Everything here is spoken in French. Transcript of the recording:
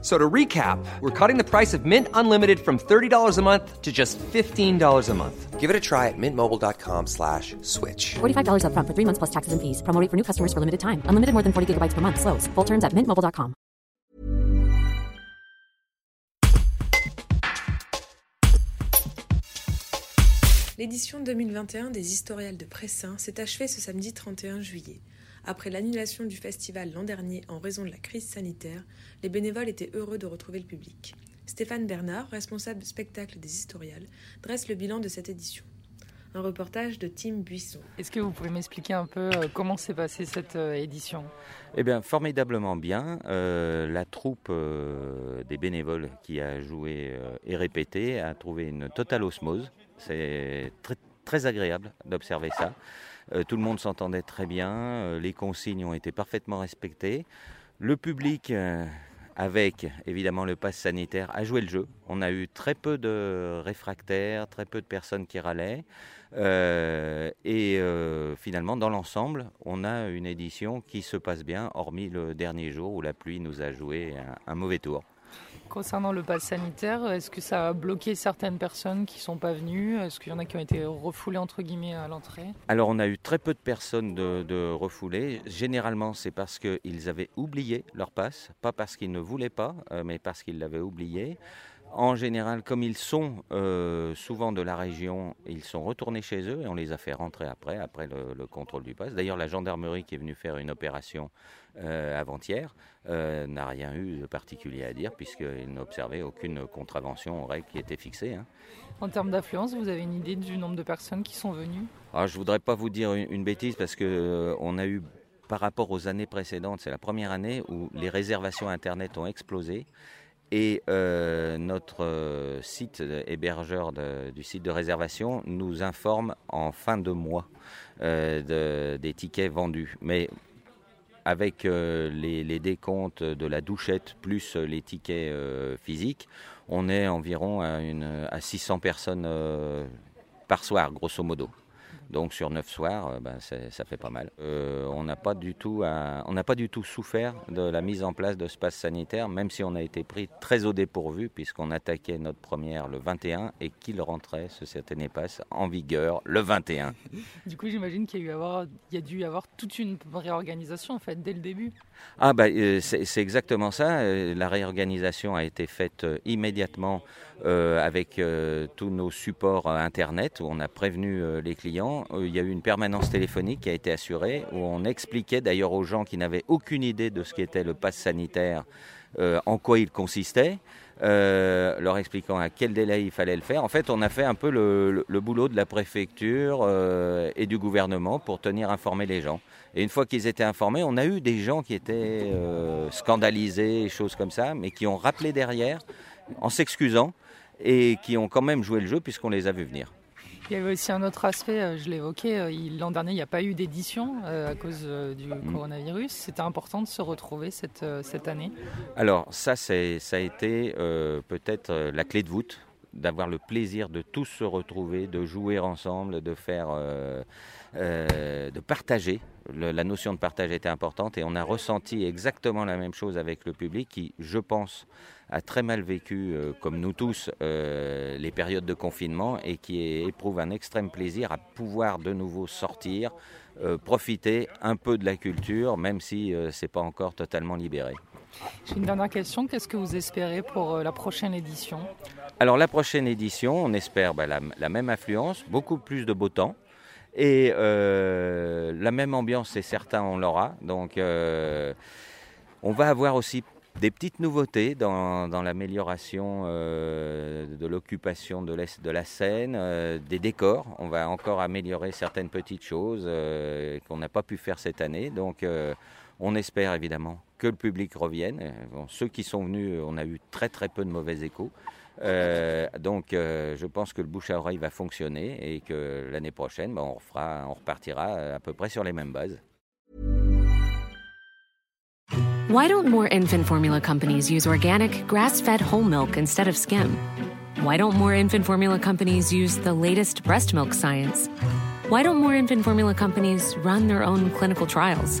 So to recap, we're cutting the price of Mint Unlimited from $30 a month to just $15 a month. Give it a try at mintmobile.com slash switch. $45 upfront for three months plus taxes and fees. Promo rate for new customers for limited time. Unlimited more than 40 gigabytes per month. Slows. Full terms at mintmobile.com. L'édition 2021 des Historiales de Pressin s'est achevée ce samedi 31 juillet. Après l'annulation du festival l'an dernier en raison de la crise sanitaire, les bénévoles étaient heureux de retrouver le public. Stéphane Bernard, responsable spectacle des Historiales, dresse le bilan de cette édition. Un reportage de Tim Buisson. Est-ce que vous pouvez m'expliquer un peu euh, comment s'est passée cette euh, édition? Eh bien, formidablement bien. Euh, la troupe des bénévoles qui a joué et répété a trouvé une totale osmose. C'est très, très agréable d'observer ça. tout le monde s'entendait très bien. les consignes ont été parfaitement respectées. Le public avec évidemment le pass sanitaire, a joué le jeu. On a eu très peu de réfractaires, très peu de personnes qui râlaient. Euh, et euh, finalement, dans l'ensemble, on a une édition qui se passe bien, hormis le dernier jour où la pluie nous a joué un, mauvais tour. Concernant le pass sanitaire, est-ce que ça a bloqué certaines personnes qui ne sont pas venues? Est-ce qu'il y en a qui ont été refoulées entre guillemets à l'entrée? Alors on a eu très peu de personnes de, de refoulées. Généralement c'est parce qu'ils avaient oublié leur passe, pas parce qu'ils ne voulaient pas, euh, mais parce qu'ils l'avaient oublié. En général, comme ils sont euh, souvent de la région, ils sont retournés chez eux et on les a fait rentrer après, après le, contrôle du pass. D'ailleurs, la gendarmerie qui est venue faire une opération euh, avant-hier euh, n'a rien eu de particulier à dire puisqu'ils n'observaient aucune contravention aux règles qui étaient fixées. Hein. En termes d'affluence, vous avez une idée du nombre de personnes qui sont venues? Ah, Je ne voudrais pas vous dire une, bêtise parce qu'on a eu par rapport aux années précédentes, c'est la première année où les réservations Internet ont explosé. Et euh, notre euh, site hébergeur du site de réservation nous informe en fin de mois euh, des tickets vendus. Mais avec les, décomptes de la douchette plus les tickets physiques, on est environ à, une, à 600 personnes par soir, grosso modo. Donc sur neuf soirs, euh, ben, ça fait pas mal. Euh, on n'a pas du tout, on pas du tout souffert de la mise en place de ce pass sanitaire, même si on a été pris très au dépourvu puisqu'on attaquait notre première le 21 et qu'il rentrait ce certaine pass en vigueur le 21. Du coup, j'imagine qu'il y, a y a dû y avoir toute une réorganisation en fait dès le début. Ah bah c'est exactement ça. La réorganisation a été faite immédiatement avec tous nos supports internet où on a prévenu les clients euh, il y a eu une permanence téléphonique qui a été assurée, où on expliquait d'ailleurs aux gens qui n'avaient aucune idée de ce qu'était le pass sanitaire, euh, en quoi il consistait. Euh, leur expliquant à quel délai il fallait le faire. En fait, on a fait un peu le, boulot de la préfecture et du gouvernement pour tenir informés les gens. Et une fois qu'ils étaient informés, on a eu des gens qui étaient scandalisés, choses comme ça, mais qui ont rappelé derrière en s'excusant et qui ont quand même joué le jeu puisqu'on les a vus venir. Il y avait aussi un autre aspect, euh, je l'évoquais, euh, l'an dernier il n'y a pas eu d'édition euh, à cause du mm. coronavirus. C'était important de se retrouver cette, cette année Alors ça, ça a été peut-être la clé de voûte, d'avoir le plaisir de tous se retrouver, de jouer ensemble, de faire, de partager. la notion de partage était importante et on a ressenti exactement la même chose avec le public qui, je pense, a très mal vécu, euh, comme nous tous, euh, les périodes de confinement et qui éprouve un extrême plaisir à pouvoir de nouveau sortir, euh, profiter un peu de la culture, même si ce n'est pas encore totalement libéré. J'ai une dernière question. Qu'est-ce que vous espérez pour la prochaine édition? Alors la prochaine édition, on espère bah, la, même affluence, beaucoup plus de beau temps. Et la même ambiance, c'est certain, on l'aura. Donc, on va avoir aussi des petites nouveautés dans, l'amélioration euh, de l'occupation de, la scène, euh, des décors. On va encore améliorer certaines petites choses euh, qu'on n'a pas pu faire cette année. Donc on espère évidemment que le public revienne. ceux qui sont venus, on a eu très très peu de mauvais échos. donc je pense que le bouche à oreille va fonctionner et que l'année prochaine, ben, on, on repartira à peu près sur les mêmes bases. Why don't more infant formula companies use organic, grass fed whole milk instead of skim? Why don't more infant formula companies use the latest breast milk science? Why don't more infant formula companies run their own clinical trials?